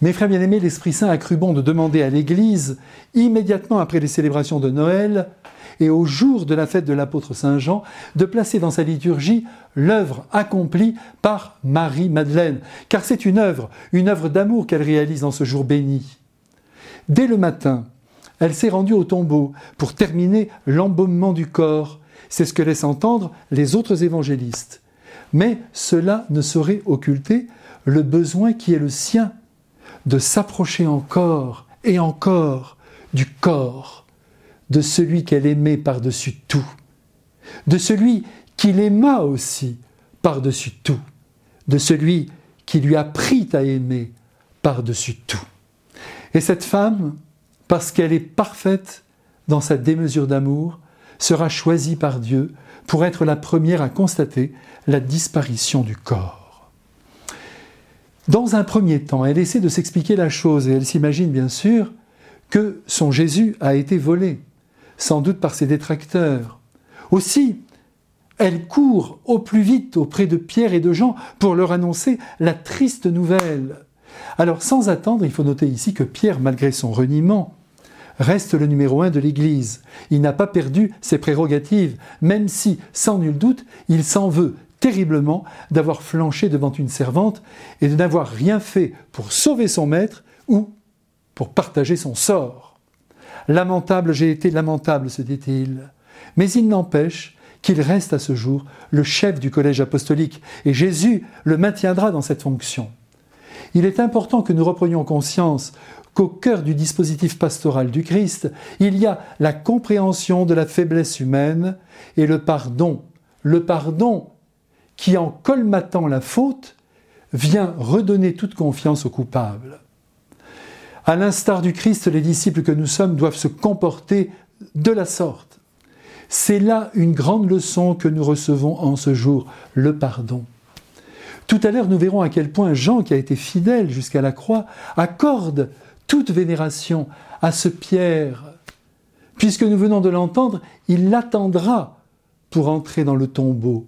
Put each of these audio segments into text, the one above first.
Mes frères bien-aimés, l'Esprit Saint a cru bon de demander à l'Église, immédiatement après les célébrations de Noël et au jour de la fête de l'apôtre Saint Jean, de placer dans sa liturgie l'œuvre accomplie par Marie-Madeleine, car c'est une œuvre, une œuvre d'amour qu'elle réalise dans ce jour béni. Dès le matin, elle s'est rendue au tombeau pour terminer l'embaumement du corps. C'est ce que laissent entendre les autres évangélistes. Mais cela ne saurait occulter le besoin qui est le sien de s'approcher encore et encore du corps de celui qu'elle aimait par-dessus tout, de celui qu'il aima aussi par-dessus tout, de celui qui lui apprit à aimer par-dessus tout. Et cette femme, parce qu'elle est parfaite dans sa démesure d'amour, sera choisie par Dieu pour être la première à constater la disparition du corps. Dans un premier temps, elle essaie de s'expliquer la chose et elle s'imagine bien sûr que son Jésus a été volé, sans doute par ses détracteurs. Aussi, elle court au plus vite auprès de Pierre et de Jean pour leur annoncer la triste nouvelle. Alors sans attendre, il faut noter ici que Pierre, malgré son reniement, reste le numéro un de l'Église. Il n'a pas perdu ses prérogatives, même si, sans nul doute, il s'en veut terriblement d'avoir flanché devant une servante et de n'avoir rien fait pour sauver son maître ou pour partager son sort. Lamentable, j'ai été lamentable, se dit-il. Mais il n'empêche qu'il reste à ce jour le chef du collège apostolique et Jésus le maintiendra dans cette fonction. Il est important que nous reprenions conscience qu'au cœur du dispositif pastoral du Christ, il y a la compréhension de la faiblesse humaine et le pardon. Le pardon qui, en colmatant la faute, vient redonner toute confiance au coupable. À l'instar du Christ, les disciples que nous sommes doivent se comporter de la sorte. C'est là une grande leçon que nous recevons en ce jour, le pardon. Tout à l'heure, nous verrons à quel point Jean, qui a été fidèle jusqu'à la croix, accorde toute vénération à ce Pierre. Puisque nous venons de l'entendre, il l'attendra pour entrer dans le tombeau.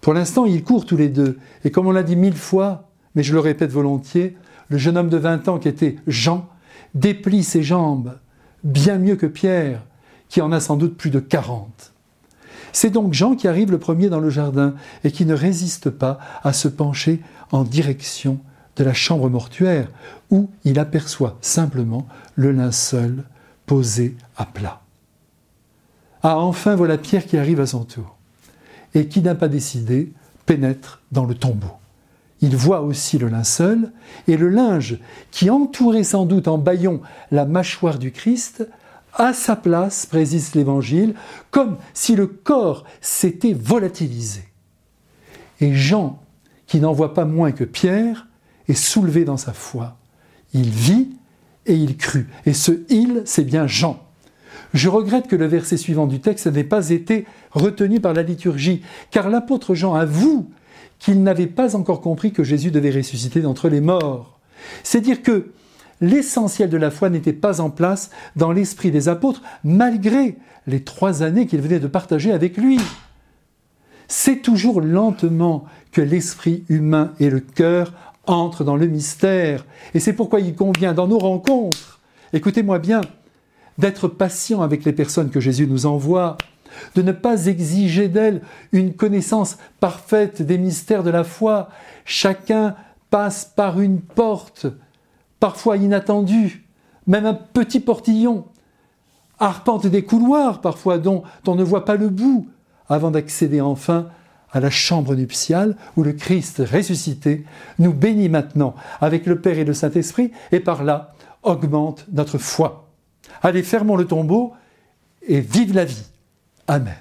Pour l'instant, ils courent tous les deux. Et comme on l'a dit mille fois, mais je le répète volontiers, le jeune homme de 20 ans qui était Jean déplie ses jambes, bien mieux que Pierre, qui en a sans doute plus de 40. C'est donc Jean qui arrive le premier dans le jardin et qui ne résiste pas à se pencher en direction de la chambre mortuaire, où il aperçoit simplement le linceul posé à plat. Ah, enfin voilà Pierre qui arrive à son tour et qui n'a pas décidé pénètre dans le tombeau. Il voit aussi le linceul et le linge qui entourait sans doute en baillon la mâchoire du Christ à sa place, précise l'Évangile, comme si le corps s'était volatilisé. Et Jean, qui n'en voit pas moins que Pierre, est soulevé dans sa foi. Il vit et il crut. Et ce il, c'est bien Jean. Je regrette que le verset suivant du texte n'ait pas été retenu par la liturgie, car l'apôtre Jean avoue qu'il n'avait pas encore compris que Jésus devait ressusciter d'entre les morts. C'est dire que l'essentiel de la foi n'était pas en place dans l'esprit des apôtres, malgré les trois années qu'ils venaient de partager avec lui. C'est toujours lentement que l'esprit humain et le cœur entrent dans le mystère, et c'est pourquoi il convient dans nos rencontres, écoutez-moi bien, d'être patient avec les personnes que Jésus nous envoie, de ne pas exiger d'elles une connaissance parfaite des mystères de la foi. Chacun passe par une porte, parfois inattendue, même un petit portillon, arpente des couloirs parfois dont on ne voit pas le bout, avant d'accéder enfin à la chambre nuptiale où le Christ ressuscité nous bénit maintenant avec le Père et le Saint-Esprit et par là augmente notre foi. Allez, fermons le tombeau et vive la vie. Amen.